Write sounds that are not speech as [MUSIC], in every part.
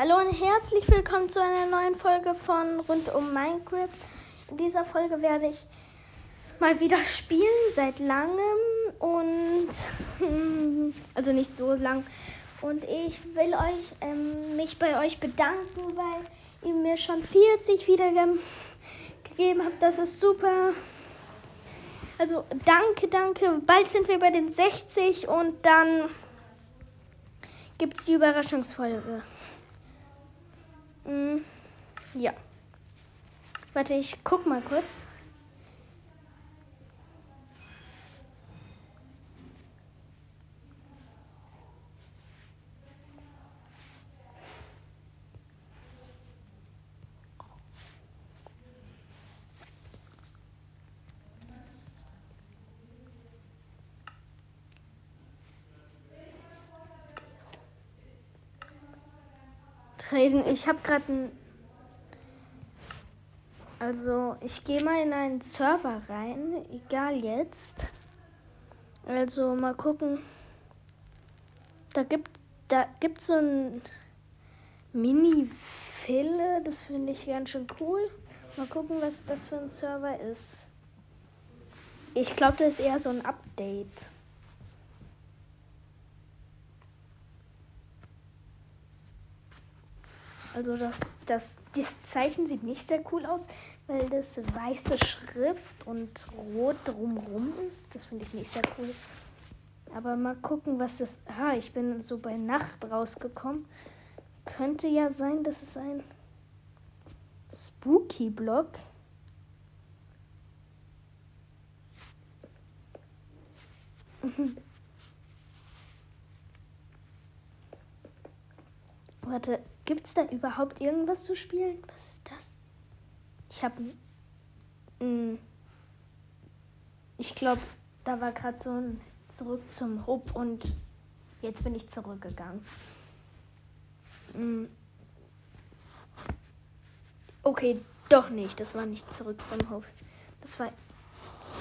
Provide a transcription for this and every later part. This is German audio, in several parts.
Hallo und herzlich willkommen zu einer neuen Folge von Rund um Minecraft. In dieser Folge werde ich mal wieder spielen seit langem und [LAUGHS] also nicht so lang. Und ich will euch ähm, mich bei euch bedanken, weil ihr mir schon 40 Wiedergaben gegeben habt. Das ist super. Also danke, danke. Bald sind wir bei den 60 und dann gibt es die Überraschungsfolge. Mm, ja. Warte, ich guck mal kurz. Treten. Ich habe gerade ein. Also, ich gehe mal in einen Server rein. Egal jetzt. Also, mal gucken. Da gibt da gibt's so ein Mini-Fille. Das finde ich ganz schön cool. Mal gucken, was das für ein Server ist. Ich glaube, das ist eher so ein Update. Also das, das, das Zeichen sieht nicht sehr cool aus, weil das weiße Schrift und rot drumrum ist. Das finde ich nicht sehr cool. Aber mal gucken, was das... Ah, ich bin so bei Nacht rausgekommen. Könnte ja sein, dass es ein Spooky-Block. [LAUGHS] Warte, Gibt es da überhaupt irgendwas zu spielen? Was ist das? Ich habe. Hm, ich glaube, da war gerade so ein Zurück zum Hub und jetzt bin ich zurückgegangen. Hm. Okay, doch nicht. Das war nicht zurück zum Hub. Das war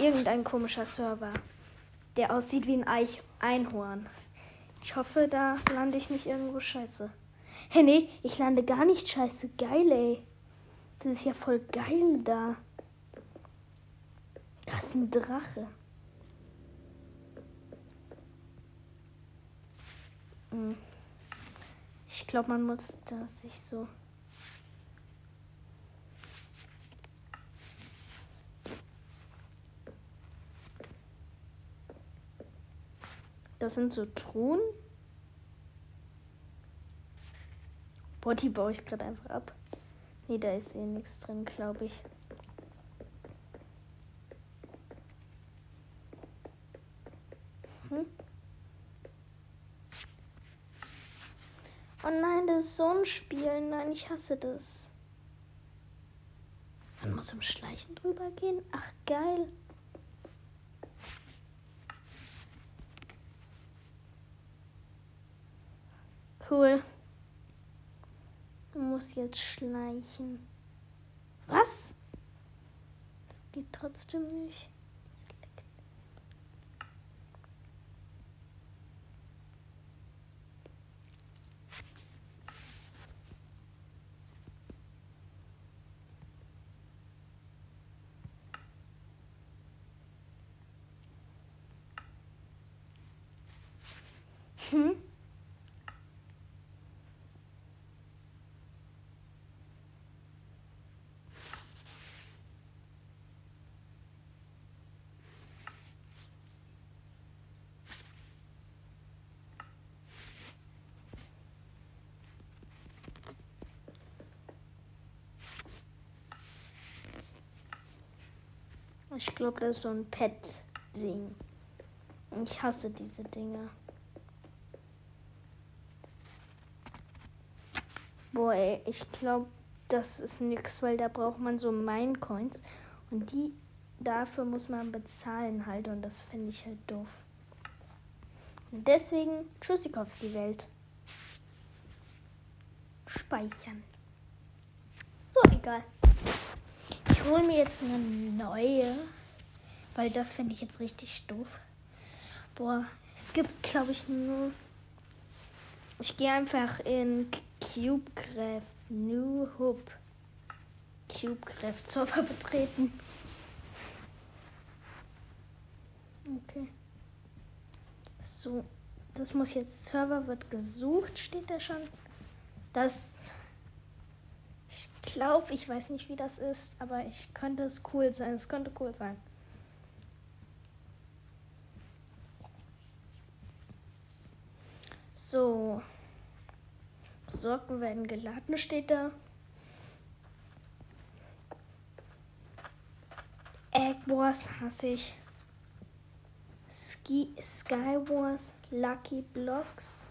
irgendein komischer Server, der aussieht wie ein Eich Einhorn. Ich hoffe, da lande ich nicht irgendwo scheiße. Hey, nee, ich lande gar nicht scheiße. Geil, ey. Das ist ja voll geil da. Das ist ein Drache. Hm. Ich glaube, man muss da sich so. Das sind so Truhen. Boah, die baue ich gerade einfach ab. Nee, da ist eh nichts drin, glaube ich. Hm? Oh nein, das ist so ein Spiel. Nein, ich hasse das. Man muss im Schleichen drüber gehen. Ach, geil. Cool muss jetzt schleichen. Was? Das geht trotzdem nicht. Hm? Ich glaube, das ist so ein Pet-Ding. Ich hasse diese Dinger. Boah, ey, ich glaube, das ist nichts, weil da braucht man so Minecoins. Und die, dafür muss man bezahlen halt. Und das finde ich halt doof. Und deswegen Tschüssikowski Welt. Speichern. So, egal hole mir jetzt eine neue, weil das finde ich jetzt richtig doof. Boah, es gibt, glaube ich, nur. Ich gehe einfach in CubeCraft New Hub. CubeCraft Server [LAUGHS] betreten. Okay. So, das muss jetzt Server wird gesucht, steht da schon. Das ich glaube, ich weiß nicht, wie das ist, aber ich könnte es cool sein. Es könnte cool sein. So. Socken werden geladen, steht da. Egg Wars hasse ich. Ski Sky Wars, Lucky Blocks.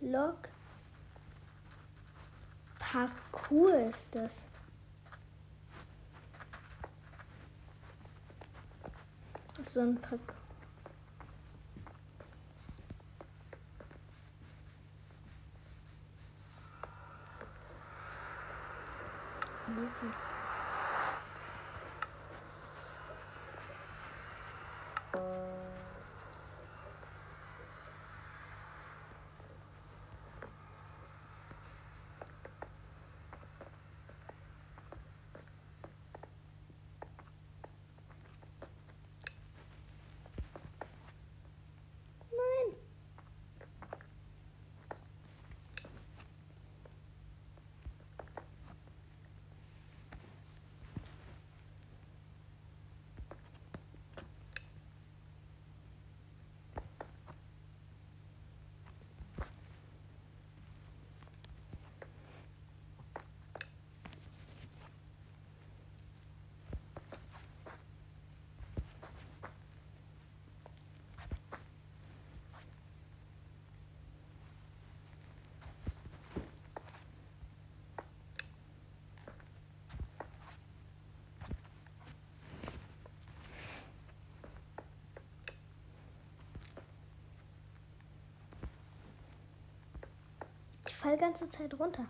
Block. Parkour ist das. So ein Parkour. Easy. Nein. Ich fall ganze Zeit runter.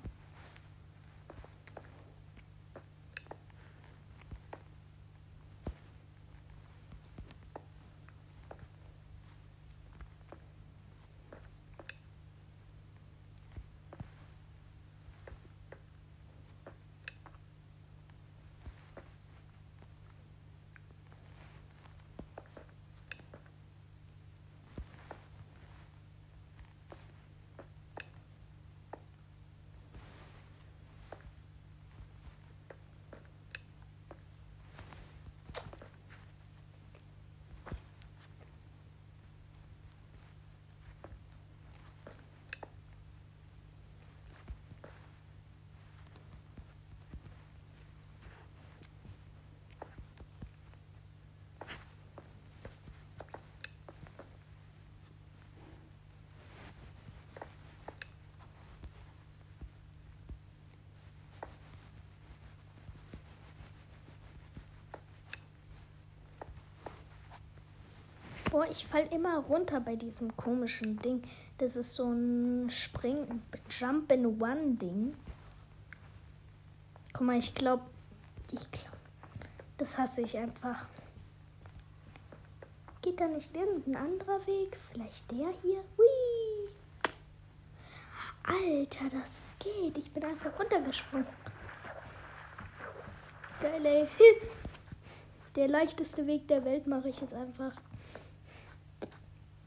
Boah, ich fall immer runter bei diesem komischen Ding. Das ist so ein Spring, Jump in One Ding. Guck mal, ich glaube, ich glaub, das hasse ich einfach. Geht da nicht irgendein anderer Weg? Vielleicht der hier? Hui! Alter, das geht. Ich bin einfach runtergesprungen. Geil, ey. [LAUGHS] Der leichteste Weg der Welt mache ich jetzt einfach.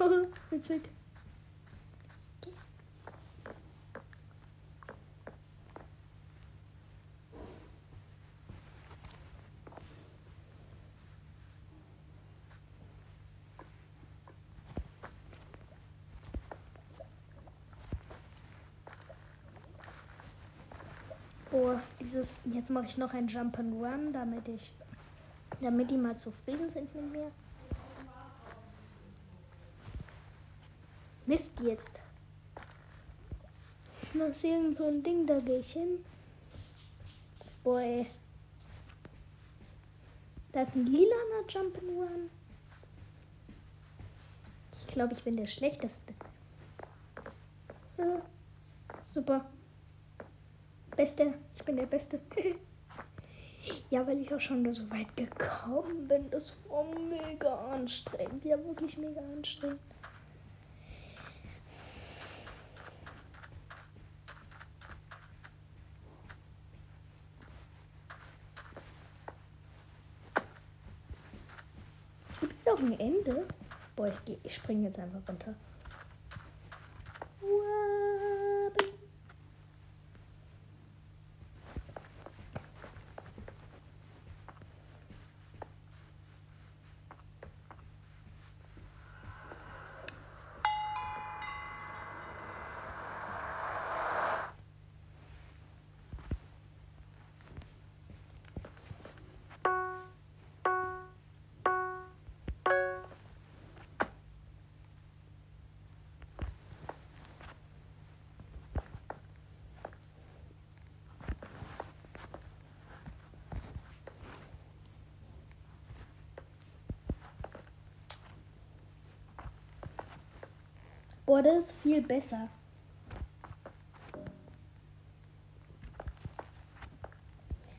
[LAUGHS] Witzig. Oh, dieses. Jetzt mache ich noch ein Jump and Run, damit ich. Damit die mal zufrieden sind mit mir. Mist jetzt. Das ist irgend so ein Ding, da gehe ich hin. Boy. Da ist ein lilaner Jump'n'Run. Ich glaube, ich bin der Schlechteste. Ja, super. Beste. Ich bin der Beste. [LAUGHS] ja, weil ich auch schon so weit gekommen bin. Das war mega anstrengend. Ja, wirklich mega anstrengend. Gibt es noch ein Ende? Boah, ich, ich springe jetzt einfach runter. Boah, das ist viel besser.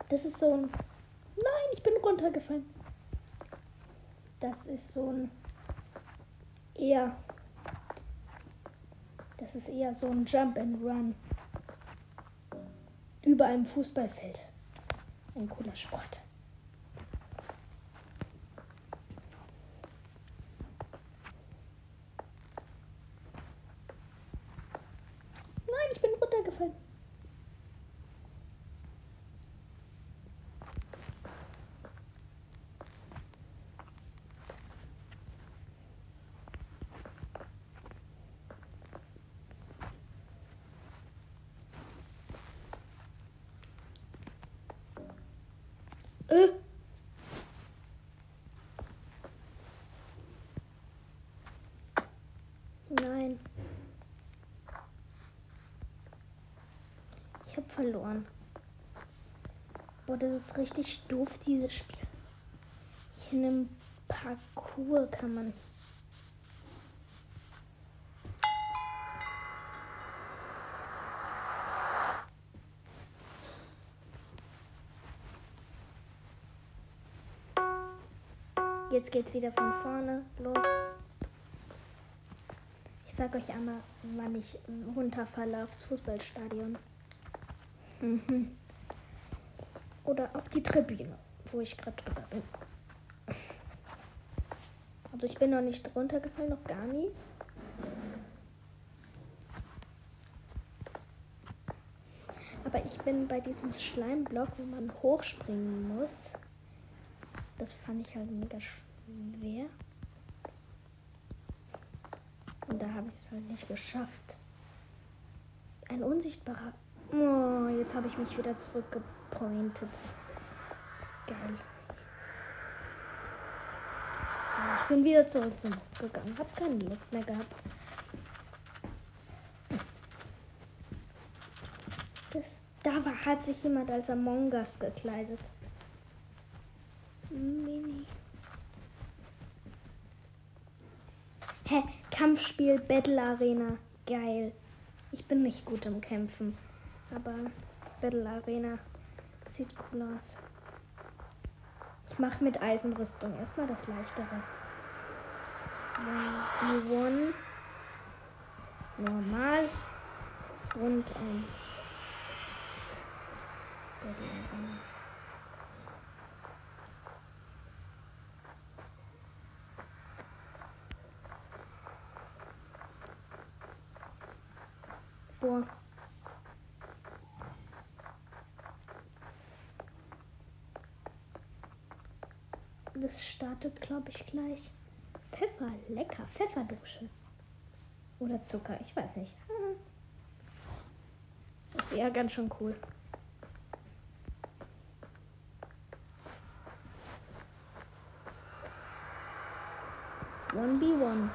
Das ist so ein. Nein, ich bin runtergefallen. Das ist so ein. Eher. Das ist eher so ein Jump and Run. Über einem Fußballfeld. Ein cooler Sport. Nein, ich bin runtergefallen. Äh. Nein. Ich habe verloren. Boah, das ist richtig doof, dieses Spiel. Hier in einem Parcours kann man. Jetzt geht's wieder von vorne los. Ich sag euch einmal, wann ich runterfalle aufs Fußballstadion. Mhm. Oder auf die Tribüne, wo ich gerade drüber bin. Also ich bin noch nicht runtergefallen, noch gar nie. Aber ich bin bei diesem Schleimblock, wo man hochspringen muss. Das fand ich halt mega schwer. Und da habe ich es halt nicht geschafft. Ein unsichtbarer. Oh, jetzt habe ich mich wieder zurückgepointet. Geil. Ich bin wieder zurück zum gegangen. Hab keine Lust mehr gehabt. Das, da war, hat sich jemand als Among Us gekleidet. Mini. Hä? Kampfspiel Battle Arena. Geil. Ich bin nicht gut im Kämpfen. Aber Battle Arena sieht cool aus. Ich mache mit Eisenrüstung erstmal das leichtere. E1. Normal. Und ähm. Battle Arena. es startet, glaube ich, gleich. Pfeffer, lecker. Pfefferdusche. Oder Zucker, ich weiß nicht. Das ist ja ganz schön cool. One B one.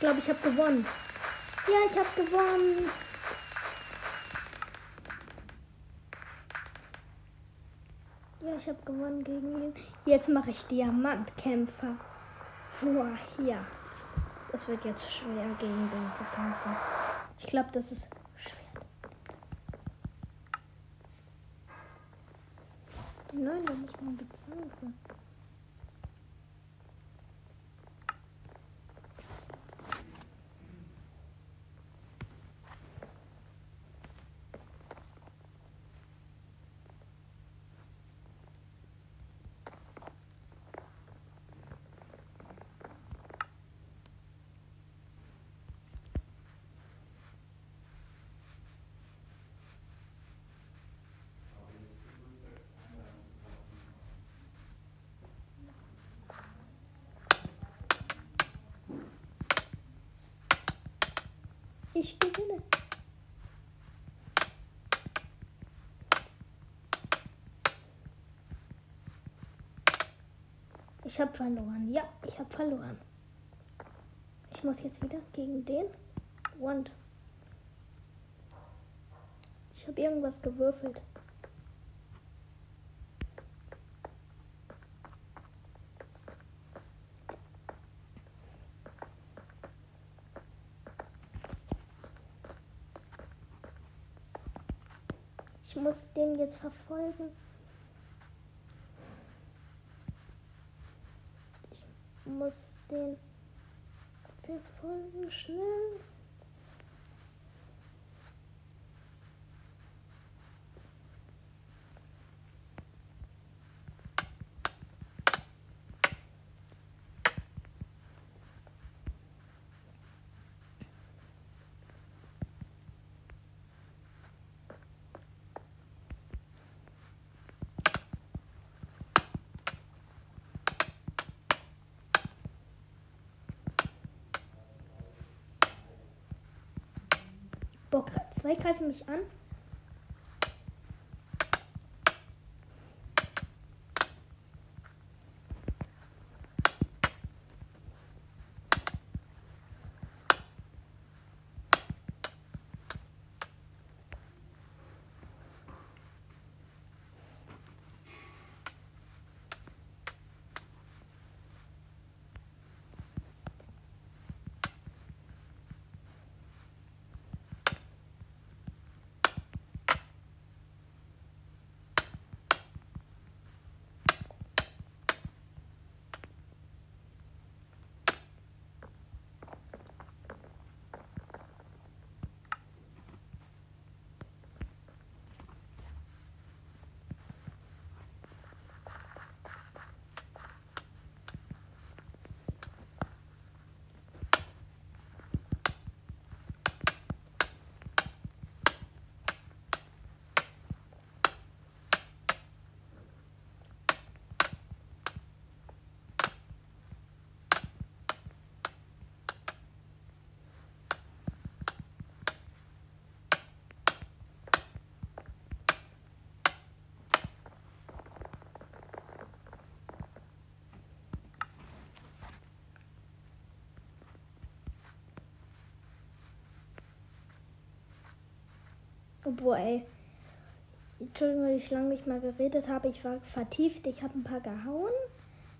Ich glaube, ich habe gewonnen. Ja, ich habe gewonnen. Ja, ich habe gewonnen gegen ihn. Jetzt mache ich Diamantkämpfer. Boah, ja. Es wird jetzt schwer, gegen den zu kämpfen. Ich glaube, das ist schwer. Nein, da muss man bezahlen. Ich gewinne. Ich habe verloren. Ja, ich habe verloren. Ich muss jetzt wieder gegen den. Und ich habe irgendwas gewürfelt. Ich muss den jetzt verfolgen. Ich muss den verfolgen schnell. Boah, zwei greifen mich an. Boah, ey. Entschuldigung, weil ich lange nicht mal geredet habe. Ich war vertieft. Ich habe ein paar gehauen.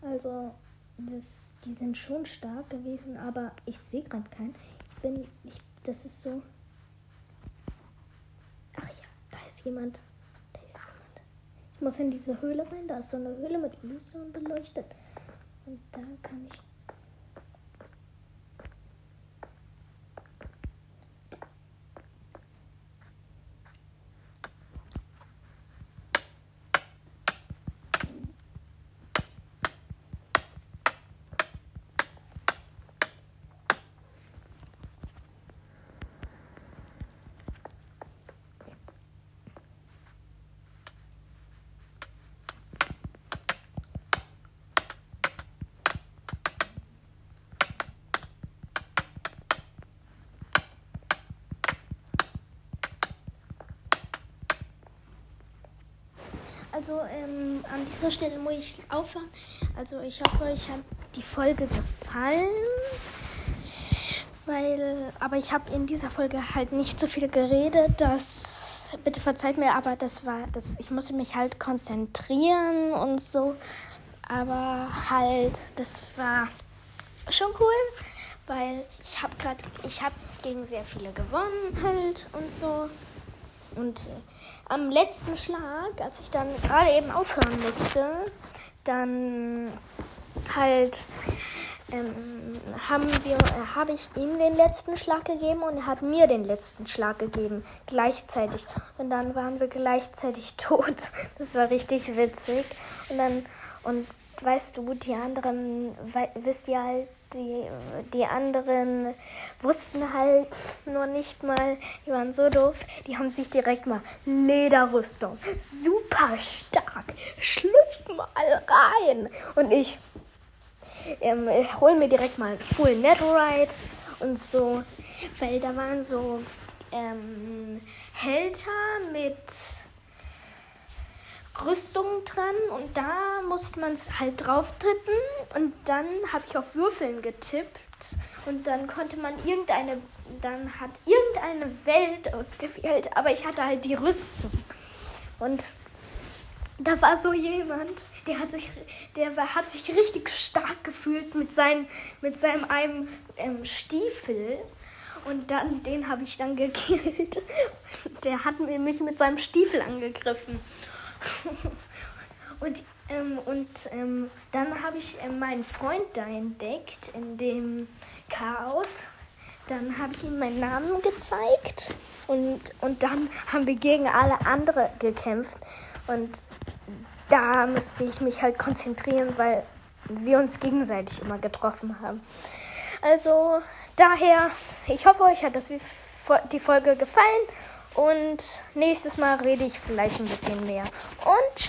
Also, das, die sind schon stark gewesen, aber ich sehe gerade keinen. Ich bin. Ich, das ist so. Ach ja, da ist jemand. Da ist jemand. Ich muss in diese Höhle rein. Da ist so eine Höhle mit Bluestone beleuchtet. Und da kann ich Also ähm, an dieser Stelle muss ich aufhören. Also ich hoffe, euch hat die Folge gefallen. Weil, aber ich habe in dieser Folge halt nicht so viel geredet. Das bitte verzeiht mir, aber das war, das, ich musste mich halt konzentrieren und so. Aber halt, das war schon cool, weil ich habe gerade, ich habe gegen sehr viele gewonnen halt und so. Und äh, am letzten Schlag, als ich dann gerade eben aufhören musste, dann halt ähm, haben wir, äh, habe ich ihm den letzten Schlag gegeben und er hat mir den letzten Schlag gegeben, gleichzeitig. Und dann waren wir gleichzeitig [LAUGHS] tot. Das war richtig witzig. Und dann, und weißt du, die anderen, wisst ihr halt, die, die anderen wussten halt nur nicht mal, die waren so doof, die haben sich direkt mal Lederrüstung, super stark, schlüpf mal rein. Und ich ähm, hol mir direkt mal Full Netherite und so, weil da waren so ähm, Hälter mit Rüstung dran und da musste man es halt drauf tippen und dann habe ich auf Würfeln getippt und dann konnte man irgendeine, dann hat irgendeine Welt ausgewählt, aber ich hatte halt die Rüstung und da war so jemand, der hat sich, der war, hat sich richtig stark gefühlt mit, sein, mit seinem einem ähm, Stiefel und dann den habe ich dann [LAUGHS] gekillt. Der hat mich mit seinem Stiefel angegriffen. [LAUGHS] und ähm, und ähm, dann habe ich ähm, meinen Freund da entdeckt in dem Chaos. Dann habe ich ihm meinen Namen gezeigt und, und dann haben wir gegen alle andere gekämpft. Und da musste ich mich halt konzentrieren, weil wir uns gegenseitig immer getroffen haben. Also daher, ich hoffe, euch hat das die Folge gefallen und nächstes Mal rede ich vielleicht ein bisschen mehr. Und tschüss.